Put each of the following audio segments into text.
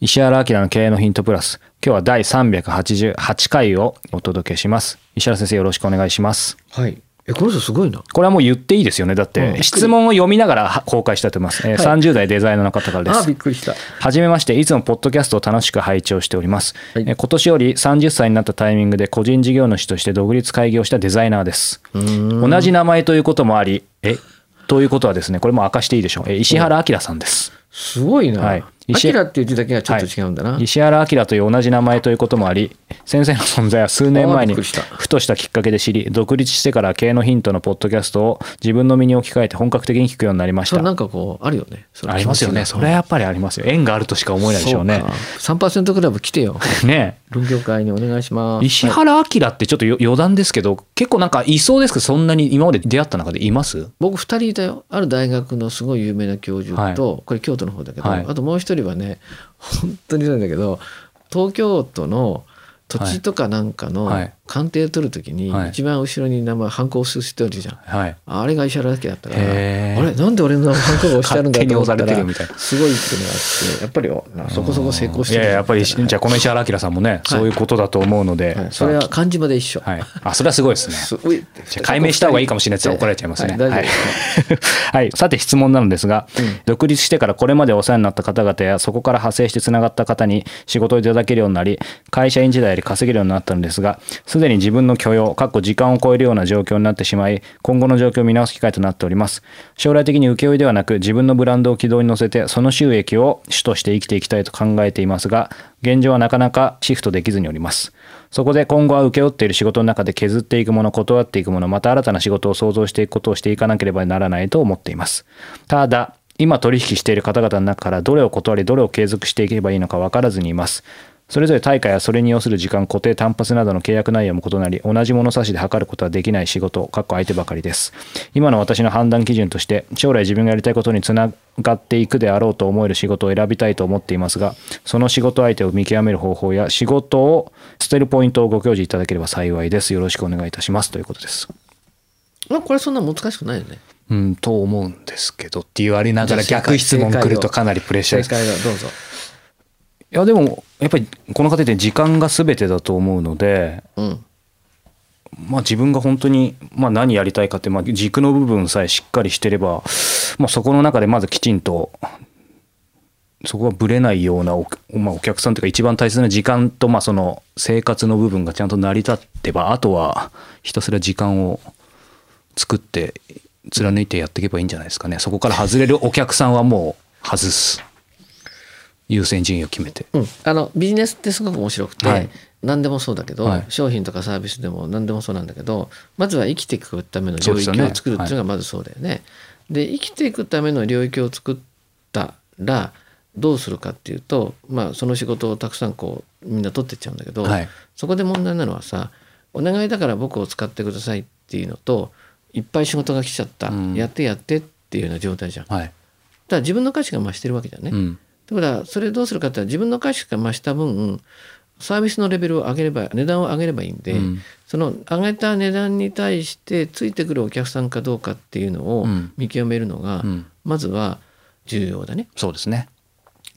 石原明の経営のヒントプラス。今日は第388回をお届けします。石原先生よろしくお願いします。はい。え、この人すごいな。これはもう言っていいですよね。だっうんて質問を読みながら公開したいと思います。えー30代デザイナーの方からであ、すびっ。くりした。はじめまして、いつもポッドキャストを楽しく拝聴しております。はいえー今年より30歳になったタイミングで個人事業主として独立開業したデザイナーです。同じ名前ということもあり、え、ということはですね、これも明かしていいでしょう。えー石原明さんです。すごいな。はい石アキラっていう字だけがちょっと違うんだな。石原明という同じ名前ということもあり先生の存在は数年前にふとしたきっかけで知り独立してから経営のヒントのポッドキャストを自分の身に置き換えて本格的に聞くようになりました。なんかこう、あるよね。ありますよね。それはやっぱりありますよ。縁があるとしか思えないでしょうね。そうか。3%クラブ来てよ。ね。論業会にお願いします。石原明ってちょっとよ余談ですけど結構なんかいそうですけどそんなに今まで出会った中でいます？僕2人いたよ。ある大学のすごい有名な教授と、はこれ京都の方だけど、はい。あともう一人はね、本当にそうなんだけど、東京都の土地とかなんかのはい。鑑定取るときに、はい。一番後ろに名前、ハンコを押してるじゃん。はい。あれが石原明だったから、あれなんで俺のハンコが押してあるんだと思ったらるみたいな。すごいっていうのがあってやっぱりあそこそこ成功してる。いやいややっぱりじゃあこの石原明さんもねそういうことだと思うので、はい。それは漢字まで一緒、はい、あそれはすごいですね。すごいじゃあ解明した方がいいかもしれないって怒られちゃいますね。はい。さて質問なのですが、独立してからこれまでお世話になった方々やそこから派生してつながった方に仕事をいただけるようになり会社員時代より稼げるようになったのですがすでに自分の許容かっこ時間を超えるような状況になってしまい今後の状況を見直す機会となっております将来的に請負ではなく自分のブランドを軌道に乗せてその収益を主として生きていきたいと考えていますが現状はなかなかシフトできずにおりますそこで今後は請け負っている仕事の中で削っていくもの、断っていくもの、また新たな仕事を創造していくことをしていかなければならないと思っています。ただ、今取引している方々の中からどれを断り、どれを継続していけばいいのか分からずにいます。それぞれ対価やそれに要する時間、固定、単発などの契約内容も異なり、同じ物差しで測ることはできない仕事、かっこ相手ばかりです。今の私の判断基準として、将来自分がやりたいことにつながっていくであろうと思える仕事を選びたいと思っていますが、その仕事相手を見極める方法や仕事を捨てるポイントをご教示いただければ幸いです。よろしくお願いいたします。ということです。まあこれそんな難しくないよねうん、と思うんですけどって言われながら逆質問来るとかなりプレッシャー正です。解はどうぞいやでもやっぱりこの方って時間が全てだと思うので、うん。まあ、自分が本当に、まあ、何やりたいかって、まあ、軸の部分さえしっかりしてれば、まあ、そこの中でまずきちんとそこがぶれないようなお,、まあ、お客さんというか一番大切な時間と、まあ、その生活の部分がちゃんと成り立ってばあとはひたすら時間を作って貫いてやっていけばいいんじゃないですかね。そこから外れるお客さんはもう外す優先順位を決めて。うん、あのビジネスってすごく面白くて、はい。何でもそうだけど、はい。商品とかサービスでも何でもそうなんだけどまずは生きていくための領域を作るっていうのがまずそうだよね。で生きていくための領域を作ったらどうするかっていうと、まあ、その仕事をたくさんこうみんな取ってっちゃうんだけど、はい。そこで問題なのはさお願いだから僕を使ってくださいっていうのといっぱい仕事が来ちゃった、うん。やってやってっていうような状態じゃん。だかはいら自分の価値が増してるわけじゃんね。うんだからそれどうするかって自分の価値が増した分サービスのレベルを上げれば値段を上げればいいんで、うんその上げた値段に対してついてくるお客さんかどうかっていうのをうん見極めるのが、うんまずは重要だね。そうですね。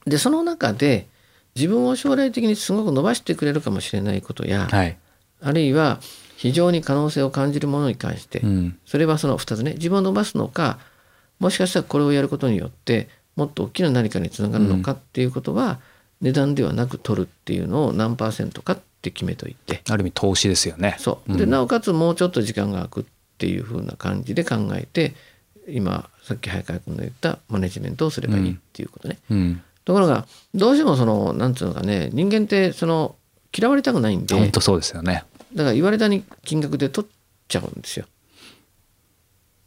でその中で自分を将来的にすごく伸ばしてくれるかもしれないことや、はい。あるいは非常に可能性を感じるものに関して、うんそれはその2つね自分を伸ばすのかもしかしたらこれをやることによってもっと大きな何かにつながるのかっていうことは、値段ではなく取るっていうのを何パーセントかって決めといて。ある意味投資ですよね。そう。で、ん。なおかつもうちょっと時間が空くっていう風な感じで考えて今さっき早川君の言ったマネジメントをすればいいっていうことね。うん。ところがどうしてもそのなんつうのかね人間ってその嫌われたくないんで本当そうですよね。だから言われたに金額で取っちゃうんですよ。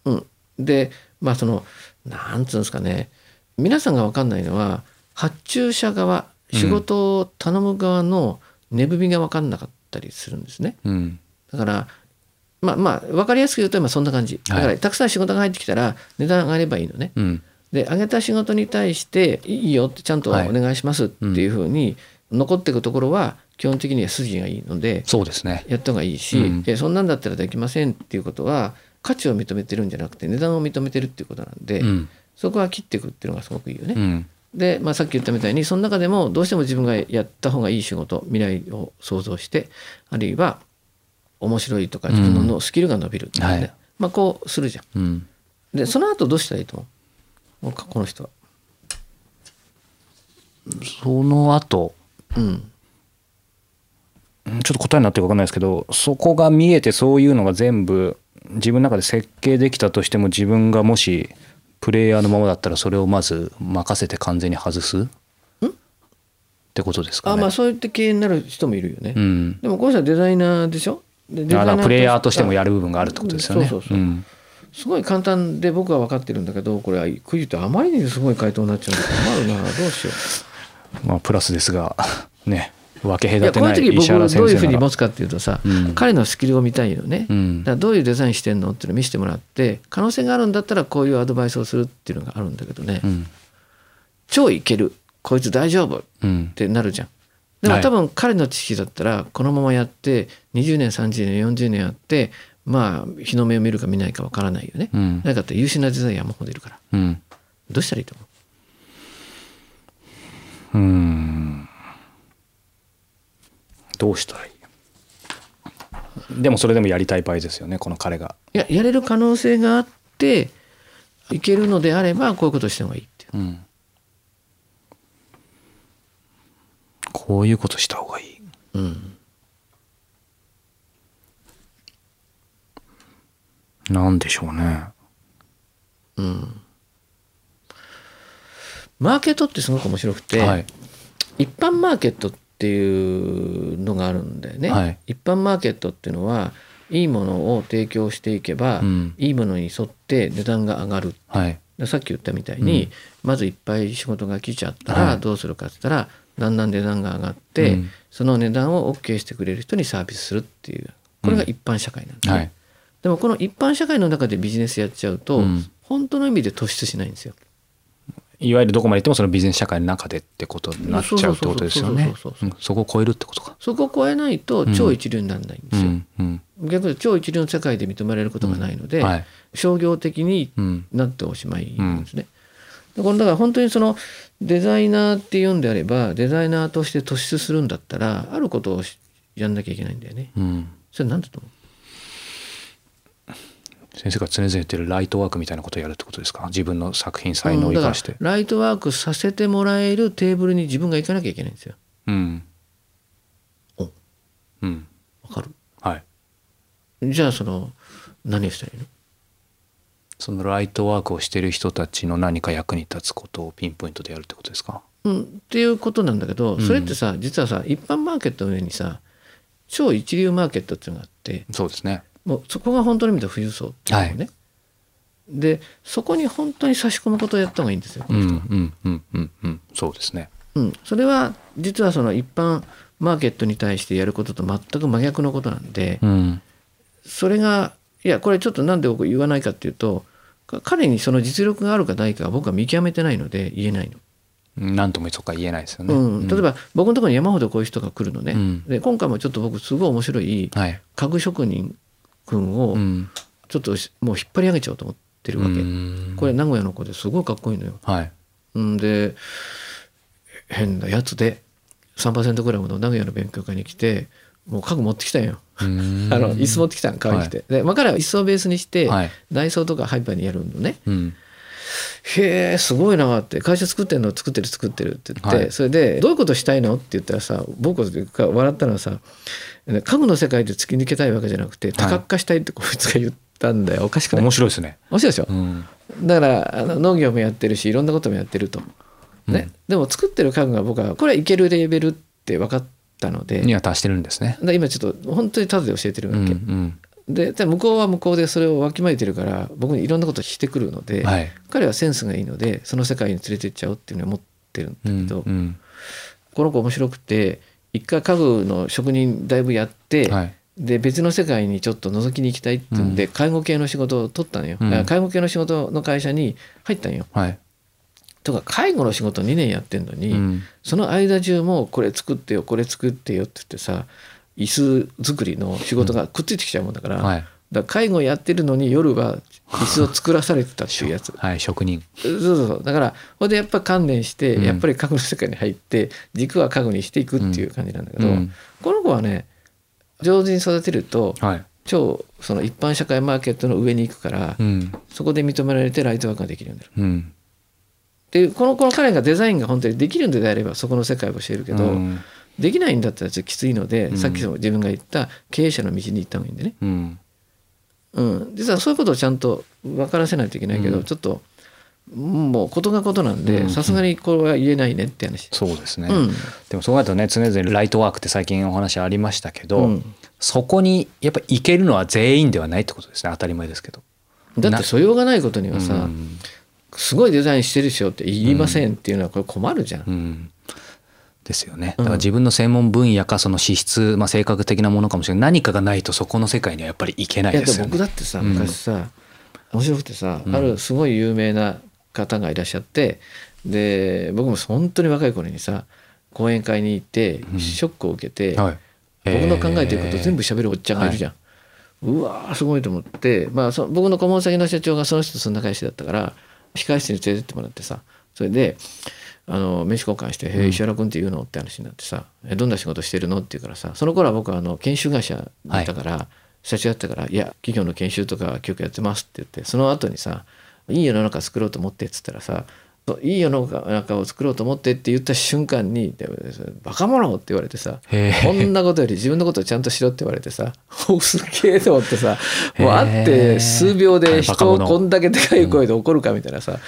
うん、でまあそのなんつうんですかね皆さんが分かんないのは発注者側仕事を頼む側の値踏みが分かんなかったりするんですね。うん。だからまあまあ分かりやすく言うと今そんな感じ。だから、はいたくさん仕事が入ってきたら値段上がればいいのね。うん。で上げた仕事に対していいよってちゃんとおはい。願いしますっていうふうに残っていくところは基本的には筋がいいのでそうですね。やった方がいいし、うん。えそんなんだったらできませんっていうことは価値を認めてるんじゃなくて値段を認めてるっていうことなんで、うんそこは切っていくっていうのがすごくいいよね。うん。で、まあ、さっき言ったみたいにその中でもどうしても自分がやった方がいい仕事未来を想像してあるいは面白いとか自分のスキルが伸びるっていうね、はい。まあ、こうするじゃん。うん。でその後どうしたらいいと思う？この人は。その後。うん。うんちょっと答えになってるか分かんないですけどそこが見えてそういうのが全部自分の中で設計できたとしても自分がもしプレイヤーのままだったらそれをまず任せて完全に外すってことですかね。あまあそういった経営になる人もいるよね。うん、でもこの人はデザイナーでしょ？でデザイナーだからプレイヤーとしてもやる部分があるってことですよね。すごい簡単で僕は分かってるんだけどこれはクイズってあまりにすごい回答になっちゃうんで困るなどうしよう。まあプラスですがね分け隔てないこの時僕どういうふうに持つかっていうとさ、うん。彼のスキルを見たいよね、うん。だからどういうデザインしてんのっていうのを見せてもらって可能性があるんだったらこういうアドバイスをするっていうのがあるんだけどね、うん。超いける。こいつ大丈夫。っうん。てなるじゃん。でもはい。多分彼の知識だったらこのままやって20年30年40年やってまあ日の目を見るか見ないかわからないよね。うん。なかったら優秀なデザイン山ほどいるから。うん。どうしたらいいと思う？うんどうしたらいい？でもそれでもやりたい場合ですよねこの彼が。いややれる可能性があっていけるのであればこういうことした方がいいっていう。うんこういうことした方がいい。うんなんでしょうね。うんマーケットってすごく面白くて、はい。一般マーケットっていうのがあるんだよね、はい。一般マーケットっていうのはいいものを提供していけば、うん。いいものに沿って値段が上がるはい。でさっき言ったみたいに、うん。まずいっぱい仕事が来ちゃったはい。らどうするかって言ったら、だんだん値段が上がって、うん。その値段を OK してくれる人にサービスするっていう。これが一般社会なんですね、はい。でもこの一般社会の中でビジネスやっちゃうと、うん。本当の意味で突出しないんですよ。いわゆるどこまで行ってもそのビジネス社会の中でってことになっちゃうってことですよねそこを超えるってことか。そこを超えないと超一流にならないんですよ。うんうん逆に超一流の世界で認められることがないので、はい。商業的にうんなっておしまいなんですね。だから本当にそのデザイナーっていうんであればデザイナーとして突出するんだったらあることをしやんなきゃいけないんだよね。うん。それ何だと思う？先生が常々言ってるライトワークみたいなことをやるってことですか？自分の作品才能を生かして。ライトワークさせてもらえるテーブルに自分が行かなきゃいけないんですよ。うん。おうん。わかる？はい。じゃあその何をしたらいいの？そのライトワークをしてる人たちの何か役に立つことをピンポイントでやるってことですか？うん、っていうことなんだけどうんそれってさ、実はさ一般マーケットの上にさ超一流マーケットっていうのがあってそうですね。もうそこが本当の意味では富裕層っていうのね、でそこに本当に差し込むことをやった方がいいんですよ、こうんの人はうんうんうんうん。そうですね。うん、それは実はその一般マーケットに対してやることと全く真逆のことなんで、うん。それがいやこれちょっとなんで僕言わないかっていうとか彼にその実力があるかないかは僕は見極めてないので言えないの。なんともそっか言えないですよね。うん、例えば僕のところに山ほどこういう人が来るのね、うんで今回もちょっと僕すごい面白いはい。家具職人君をうん。ちょっとしもう引っ張り上げちゃおうと思ってるわけ、うんこれ名古屋の子ですごいかっこいいのよ。はい。んで変なやつで3%グラムの名古屋の勉強会に来てもう家具持ってきたんよ。あ あの椅子持ってきたん買いに来て、で、まあ、彼は椅子をベースにして、はい。ダイソーとかハイパーにやるのねうん。へえすごいなって会社作ってんの作ってる作ってるって言って、はい。それでどういうことしたいのって言ったらさ僕が笑ったのはさ家具の世界で突き抜けたいわけじゃなくて多角化したいってこいつが言ったんだよ。おかしくない？面白いですね。面白いでしょ、うん。だからあの農業もやってるしいろんなこともやってると、ね。でも作ってる家具が僕はこれはいけるレベルって分かったので。には達してるんですね。で今ちょっと本当にただで教えてるわうんけ、うん。でで向こうは向こうでそれをわきまえてるから僕にいろんなことしてくるので、はい。彼はセンスがいいのでその世界に連れてっちゃおうっていうのは思ってるんだうんけど、うん。この子面白くて一回家具の職人だいぶやって、はい。で別の世界にちょっと覗きに行きたいっていうんで、介護系の仕事を取ったのよ、うん介護系の仕事の会社に入ったんよはい。とか介護の仕事2年やってんのに、うんその間中もこれ作ってよこれ作ってよって言ってさ椅子作りの仕事がくっついてきちゃうもんだから,、はい。だ介護やってるのに夜は椅子を作らされてたっていうやつはい。職人。そうそうそうだからほんでやっぱ観念して、うんやっぱり家具の世界に入って軸は家具にしていくっていう感じなんだけど、うんこの子はね上手に育てるとはい。超その一般社会マーケットの上に行くから、うん。そこで認められてライトワークができるようになる。うん。でこのこの彼がデザインが本当にできるんであればそこの世界を教えるけど、うんできないんだったらちょっときついので、うんさっき自分が言った経営者の道に行った方がいいんでね、うん。うん、実はそういうことをちゃんと分からせないといけないけど、うんちょっともうことがことなんうんでさすがにこれは言えないねって話。そうですね。うんでもそうなるとね常々ライトワークって最近お話ありましたけど、うんそこにやっぱ行けるのは全員ではないってことですね当たり前ですけど。だって素養がないことにはさ、うんすごいデザインしてるでしょって言いませんっていうのはこれ困るじゃん。うんですよね。うん。だから自分の専門分野かその資質、まあ、性格的なものかもしれない。何かがないとそこの世界にはやっぱり行けないですよね。でも僕だってさうん。昔さ、面白くてさ、うん。あるすごい有名な方がいらっしゃってで僕も本当に若い頃にさ講演会に行ってうん。ショックを受けて、はい。僕の考えてること全部喋るおっちゃんがいるじゃん。うわーすごいと思って、まあ、そ僕の顧問先の社長がその人とそんな会社だったから控室に連れてってもらってさそれであの名刺交換して「へえ石原君って言うの?」って話になってさ「えどんな仕事してるの?」って言うからさその頃は僕はあの研修会社だったから、社長だったから「いや企業の研修とか教育やってます」って言ってその後にさ「いい世の中作ろうと思って」っつったらさいい世の中を作ろうと思ってって言った瞬間に「でバカ者!」って言われてさこんなことより自分のことをちゃんとしろって言われてさ おすげえと思ってさもう会って数秒で人をこんだけでかい声で怒るかみたいなさ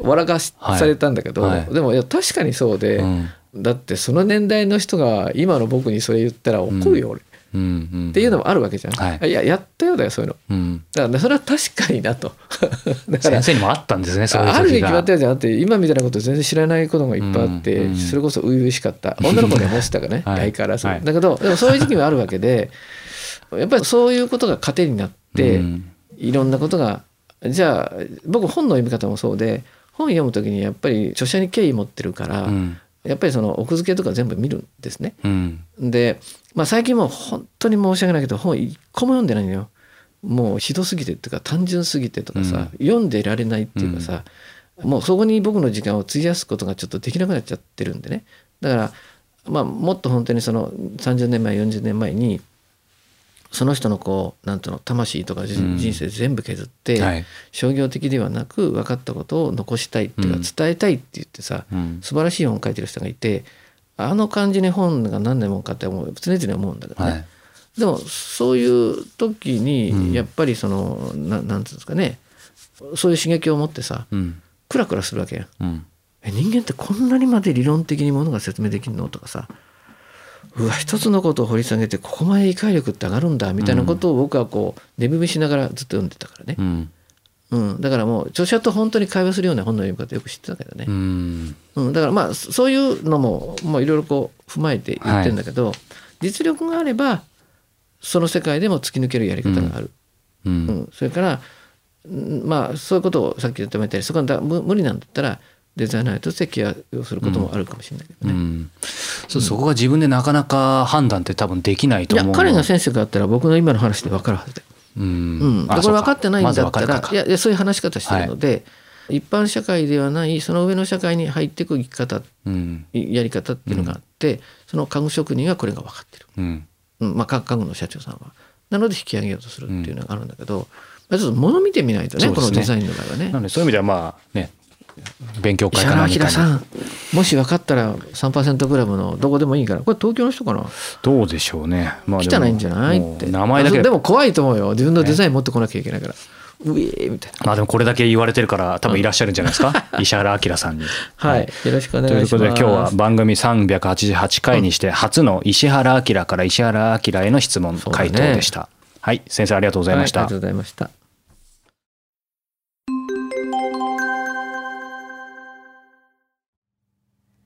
笑かされたんだけど、はい。でもいや確かにそうで、うん。だってその年代の人が今の僕にそれ言ったら怒るよ、俺。っうんうん。ていうのもあるわけじゃん、はい。いややったよだよそういうの。うん。だから、ね、それは確かになと。だから先生にもあったんですねそういうあるに決まったようじゃなくて今みたいなこと全然知らないことがいっぱいあって、うんうん。それこそ初々しかった。女の子には思ってたからね、はい。相変わらず、はい。だけどでもそういう時期もあるわけでやっぱりそういうことが糧になって、うん。いろんなことがじゃあ僕本の読み方もそうで本読む時にやっぱり著者に敬意持ってるから、うん。やっぱりその奥付けとか全部見るんですね。うん。で、まあ、最近もう本当に申し訳ないけど本一個も読んでないのよ。もうひどすぎてっていうか単純すぎてとかさ、読んでられないっていうかさ、もうそこに僕の時間を費やすことがちょっとできなくなっちゃってるんでね。だから、まあ、もっと本当にその30年前40年前にその人のこうなんていうの魂とか人生全部削って、はい。商業的ではなく分かったことを残したいっていうかうん伝えたいって言ってさ、うん。素晴らしい本を書いてる人がいてあの感じに本が何年もかって思う常々思うんだけどね、はい。でもそういう時うん。にやっぱりその、ななんていうんですかね。そういう刺激を持ってさうん。クラクラするわけやん。うん。え人間ってこんなにまで理論的にものが説明できるの？とかさうわ一つのことを掘り下げてここまで理解力って上がるんだみたいなことを僕はこう寝踏みしながらずっと読んでたからね。う、ん。うん、だからもう著者と本当に会話するような本の読み方よく知ってたけどね。う、ん。うん、だからまあそそういうのももういろいろこう踏まえて言ってるんだけど、実力があればその世界でも突き抜けるやり方がある、ううん。ん。それからうんまあそういうことをさっき言ったみたいにそこがだ無無理なんだったらデザイナーとして起用することもあるかもしれないけどね。うん。そうそこが自分でなかなか判断って多分できないいやと思う。の彼が先生があったら僕の今の話で分かるはずだよ。ううん。ん、でこれ分かってないんだったら、まいやいやそういう話し方してるので、一般社会ではないその上の社会に入っていく生き方うん。やり方っていうのがあって、その家具職人はこれが分かってる。うん。うん。まあ、家家具の社長さんは。なので引き上げようとするっていうのがあるんだけど、ちょっと物見てみないとねね。このデザインの場合はね。なのでそういう意味ではまあね勉強会か石原何かに明さんもし分かったら3%グラムのどこでもいいからこれ東京の人かな？どうでしょうね、まあ汚いんじゃない？って名前だけ。あでも怖いと思うよ。自分のデザイン持ってこなきゃいけないから、うえーみたいな。まあでもこれだけ言われてるから多分いらっしゃるんじゃないですか、石原明さんに。はい、よろしくお願いします。ということで今日は番組388回にして初の石原明から石原明への質問回答でした。はい。先生ありがとうございました。はいありがとうございました